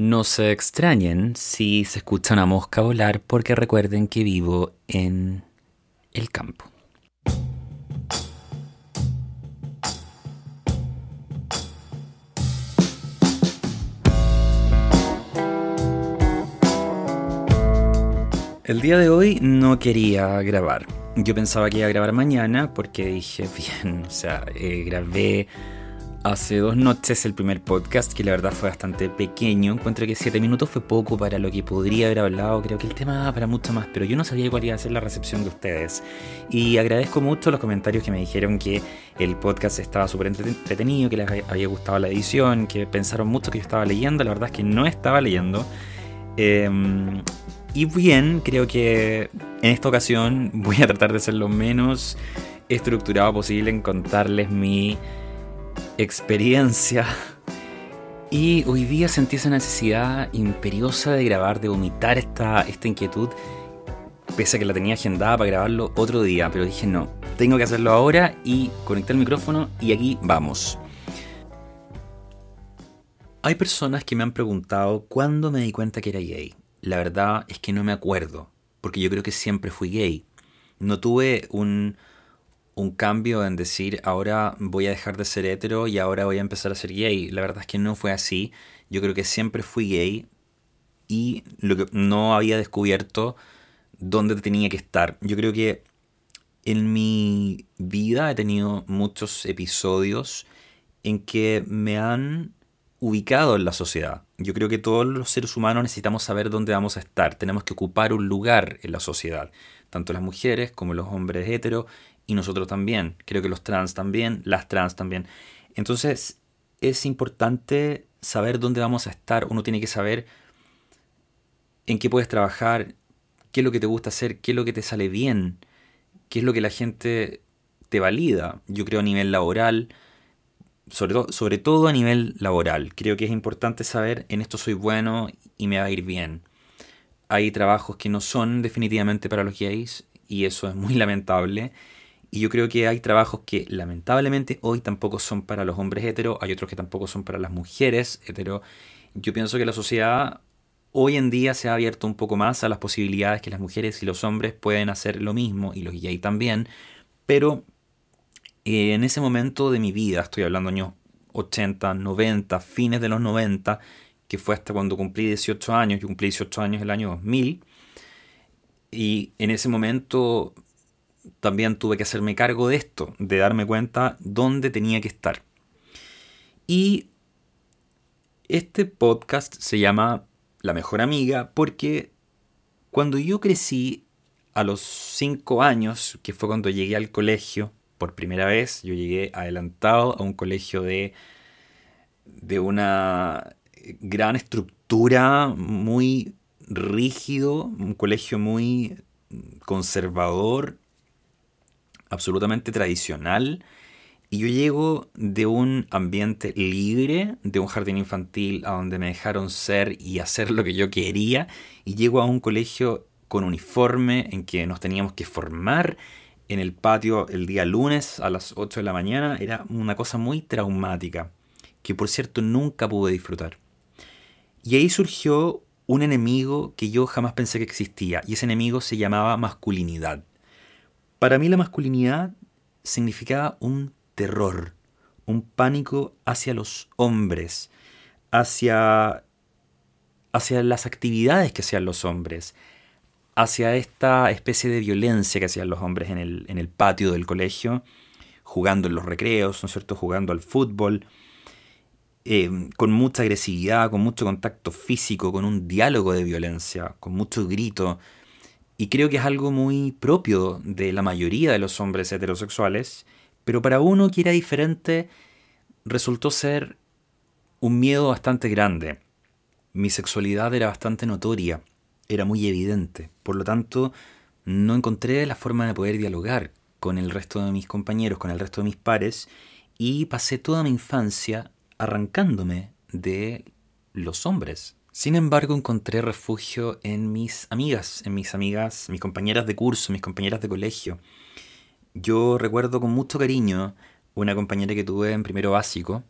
No se extrañen si se escucha una mosca volar porque recuerden que vivo en el campo. El día de hoy no quería grabar. Yo pensaba que iba a grabar mañana porque dije, bien, o sea, eh, grabé hace dos noches el primer podcast que la verdad fue bastante pequeño. Encuentro que siete minutos fue poco para lo que podría haber hablado. Creo que el tema da para mucho más, pero yo no sabía cuál iba a ser la recepción de ustedes. Y agradezco mucho los comentarios que me dijeron que el podcast estaba súper entretenido, que les había gustado la edición, que pensaron mucho que yo estaba leyendo. La verdad es que no estaba leyendo. Eh, y bien, creo que en esta ocasión voy a tratar de ser lo menos estructurado posible en contarles mi experiencia. Y hoy día sentí esa necesidad imperiosa de grabar, de vomitar esta, esta inquietud, pese a que la tenía agendada para grabarlo otro día, pero dije no, tengo que hacerlo ahora y conectar el micrófono y aquí vamos. Hay personas que me han preguntado cuándo me di cuenta que era gay la verdad es que no me acuerdo, porque yo creo que siempre fui gay. No tuve un, un cambio en decir ahora voy a dejar de ser hetero y ahora voy a empezar a ser gay. La verdad es que no fue así. Yo creo que siempre fui gay y lo que no había descubierto dónde tenía que estar. Yo creo que en mi vida he tenido muchos episodios en que me han ubicado en la sociedad. Yo creo que todos los seres humanos necesitamos saber dónde vamos a estar. Tenemos que ocupar un lugar en la sociedad. Tanto las mujeres como los hombres heteros y nosotros también. Creo que los trans también, las trans también. Entonces es importante saber dónde vamos a estar. Uno tiene que saber en qué puedes trabajar, qué es lo que te gusta hacer, qué es lo que te sale bien, qué es lo que la gente te valida. Yo creo a nivel laboral, sobre, todo a nivel laboral. Creo que es importante saber en esto soy bueno y me va a ir bien. Hay trabajos que no son definitivamente para los gays y eso es muy lamentable. Y yo creo que hay trabajos que lamentablemente hoy tampoco son para los hombres hetero, hay otros que tampoco son para las mujeres hetero. Yo pienso que la sociedad hoy en día se ha abierto un poco más a las posibilidades que las mujeres y los hombres pueden hacer lo mismo y los gays también, pero eh, en ese momento de mi vida, estoy hablando años 80, 90, fines de los 90, que fue hasta cuando cumplí 18 años, yo cumplí 18 años el año 2000, y en ese momento también tuve que hacerme cargo de esto, de darme cuenta dónde tenía que estar. Y este podcast se llama La mejor amiga porque cuando yo crecí a los 5 años, que fue cuando llegué al colegio, por primera vez. Yo llegué adelantado a un colegio de, de una gran estructura, muy rígido, un colegio muy conservador, absolutamente tradicional. Y yo llego de un ambiente libre, de un jardín infantil a donde me dejaron ser y hacer lo que yo quería, y llego a un colegio con uniforme en que nos teníamos que formar en el patio el día lunes a las 8 de la mañana era una cosa muy traumática, que por cierto nunca pude disfrutar. Y ahí surgió un enemigo que yo jamás pensé que existía, y ese enemigo se llamaba masculinidad. Para mí la masculinidad significaba un terror, un pánico hacia los hombres, hacia, hacia las actividades que hacían los hombres, hacia esta especie de violencia que hacían los hombres en el, en el patio del colegio, jugando en los recreos, ¿no es cierto?, jugando al fútbol, eh, con mucha agresividad, con mucho contacto físico, con un diálogo de violencia, con mucho grito. Y creo que es algo muy propio de la mayoría de los hombres heterosexuales, pero para uno que era diferente resultó ser un miedo bastante grande. Mi sexualidad era bastante notoria era muy evidente. Por lo tanto, no encontré la forma de poder dialogar con el resto de mis compañeros, con el resto de mis pares, y pasé toda mi infancia arrancándome de los hombres. Sin embargo, encontré refugio en mis amigas, en mis amigas, mis compañeras de curso, mis compañeras de colegio. Yo recuerdo con mucho cariño una compañera que tuve en primero básico,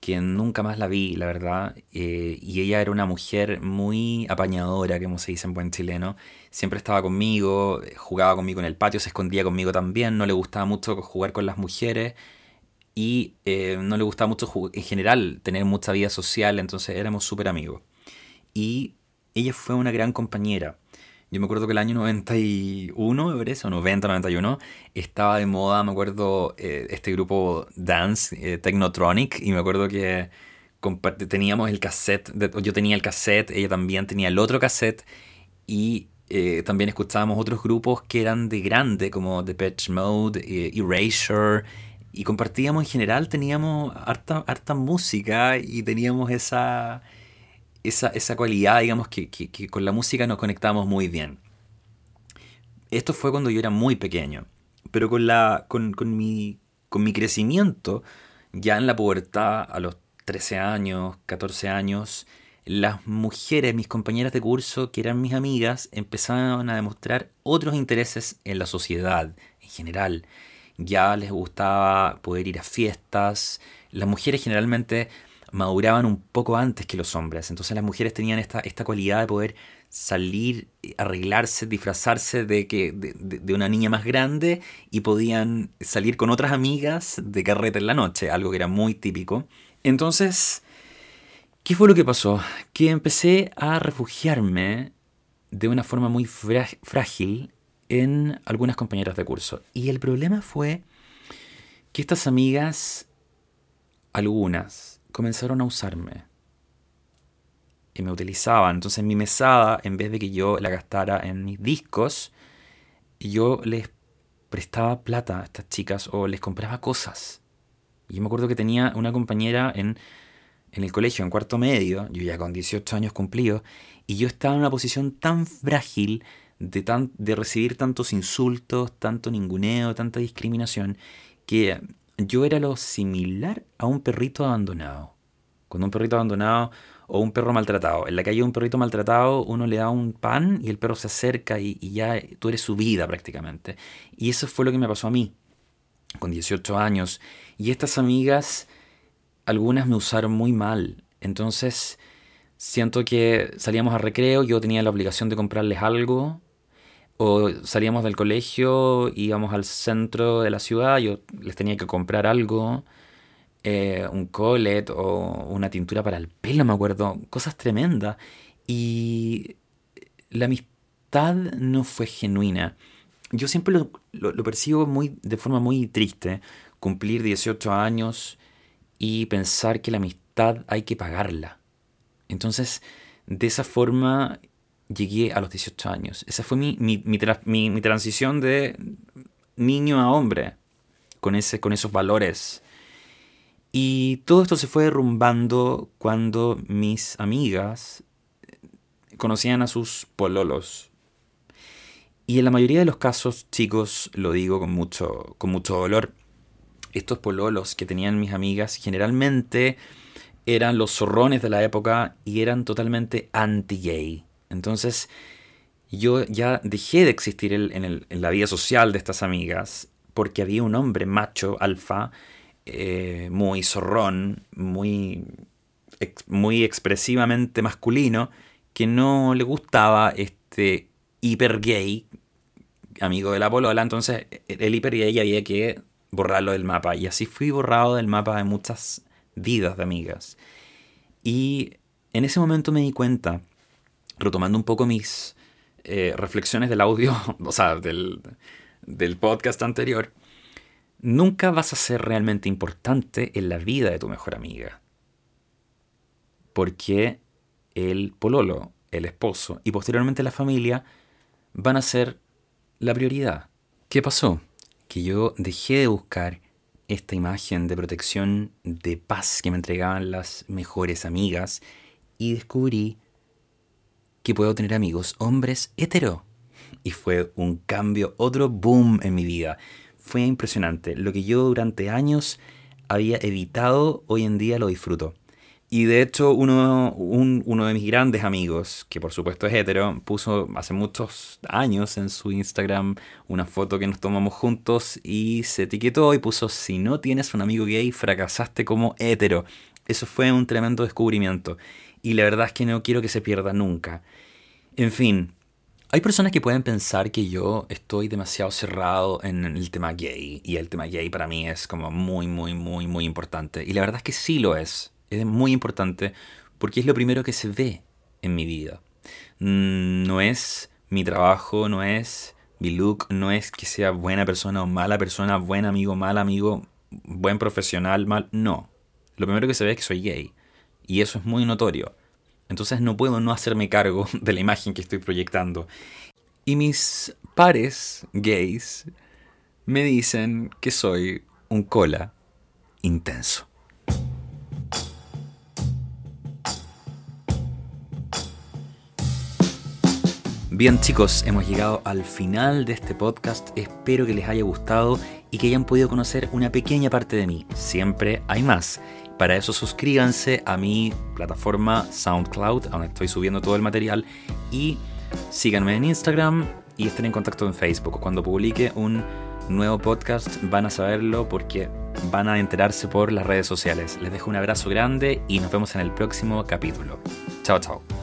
que nunca más la vi, la verdad. Eh, y ella era una mujer muy apañadora, como se dice en buen chileno. Siempre estaba conmigo, jugaba conmigo en el patio, se escondía conmigo también. No le gustaba mucho jugar con las mujeres y eh, no le gustaba mucho en general tener mucha vida social, entonces éramos súper amigos. Y ella fue una gran compañera. Yo me acuerdo que el año 91, me parece, o 90, 91, estaba de moda, me acuerdo, eh, este grupo Dance, eh, Technotronic, y me acuerdo que teníamos el cassette, yo tenía el cassette, ella también tenía el otro cassette, y eh, también escuchábamos otros grupos que eran de grande, como Patch Mode, Erasure, y compartíamos en general, teníamos harta, harta música y teníamos esa esa, esa cualidad, digamos, que, que, con la música nos conectamos muy bien. Esto fue cuando yo era muy pequeño, pero con, la, con, con, mi, con mi crecimiento, ya en la pubertad, a los 13 años, 14 años, las mujeres, mis compañeras de curso, que eran mis amigas, empezaron a demostrar otros intereses en la sociedad en general. Ya les gustaba poder ir a fiestas. Las mujeres generalmente maduraban un poco antes que los hombres. Entonces las mujeres tenían esta, esta cualidad de poder salir, arreglarse, disfrazarse de, que, de, una niña más grande y podían salir con otras amigas de carreta en la noche, algo que era muy típico. Entonces, ¿qué fue lo que pasó? Que empecé a refugiarme de una forma muy frágil en algunas compañeras de curso. Y el problema fue que estas amigas, algunas, comenzaron a usarme. Y me utilizaban. Entonces mi mesada, en vez de que yo la gastara en mis discos, yo les prestaba plata a estas chicas o les compraba cosas. Y yo me acuerdo que tenía una compañera en, en el colegio, en cuarto medio, yo ya con 18 años cumplidos, y yo estaba en una posición tan frágil de, tan, de recibir tantos insultos, tanto ninguneo, tanta discriminación, que yo era lo similar a un perrito abandonado. Cuando un perrito abandonado o un perro maltratado. En la calle un perrito maltratado, uno le da un pan y el perro se acerca y, ya tú eres su vida prácticamente. Y eso fue lo que me pasó a mí, con 18 años. Y estas amigas, algunas me usaron muy mal. Entonces, siento que salíamos a recreo, yo tenía la obligación de comprarles algo o salíamos del colegio, íbamos al centro de la ciudad, yo les tenía que comprar algo, eh, un colet o una tintura para el pelo, me acuerdo, cosas tremendas. Y la amistad no fue genuina. Yo siempre lo, lo, percibo muy, de forma muy triste, cumplir 18 años y pensar que la amistad hay que pagarla. Entonces, de esa forma llegué a los 18 años. Esa fue mi, mi, transición de niño a hombre, con, ese, con esos valores. Y todo esto se fue derrumbando cuando mis amigas conocían a sus pololos. Y en la mayoría de los casos, chicos, lo digo con mucho, con mucho dolor, estos pololos que tenían mis amigas generalmente eran los zorrones de la época y eran totalmente anti-gay. Entonces, yo ya dejé de existir en, la vida social de estas amigas porque había un hombre macho, alfa, eh, muy zorrón, muy, muy expresivamente masculino, que no le gustaba este hiper gay, amigo de la polola. Entonces, el hiper gay había que borrarlo del mapa. Y así fui borrado del mapa de muchas vidas de amigas. Y en ese momento me di cuenta retomando un poco mis eh, reflexiones del audio, o sea, del, del podcast anterior, nunca vas a ser realmente importante en la vida de tu mejor amiga. Porque el pololo, el esposo y posteriormente la familia van a ser la prioridad. ¿Qué pasó? Que yo dejé de buscar esta imagen de protección, de paz que me entregaban las mejores amigas y descubrí que puedo tener amigos hombres hetero. Y fue un cambio, otro boom en mi vida. Fue impresionante. Lo que yo durante años había evitado, hoy en día lo disfruto. Y de hecho, uno, uno de mis grandes amigos, que por supuesto es hetero, puso hace muchos años en su Instagram una foto que nos tomamos juntos y se etiquetó y puso, si no tienes un amigo gay, fracasaste como hetero. Eso fue un tremendo descubrimiento. Y la verdad es que no quiero que se pierda nunca. En fin, hay personas que pueden pensar que yo estoy demasiado cerrado en el tema gay. Y el tema gay para mí es como muy, muy, muy, muy importante. Y la verdad es que sí lo es. Es muy importante porque es lo primero que se ve en mi vida. Mm, no es mi trabajo, no es mi look, no es que sea buena persona o mala persona, buen amigo, mal amigo, buen profesional, mal. No. Lo primero que se ve es que soy gay. Y eso es muy notorio. Entonces no puedo no hacerme cargo de la imagen que estoy proyectando. Y mis pares gays me dicen que soy un cola intenso. Bien chicos, hemos llegado al final de este podcast. Espero que les haya gustado y que hayan podido conocer una pequeña parte de mí. Siempre hay más. Para eso suscríbanse a mi plataforma SoundCloud, donde estoy subiendo todo el material. Y síganme en Instagram y estén en contacto en Facebook. Cuando publique un nuevo podcast van a saberlo porque van a enterarse por las redes sociales. Les dejo un abrazo grande y nos vemos en el próximo capítulo. Chao, chao.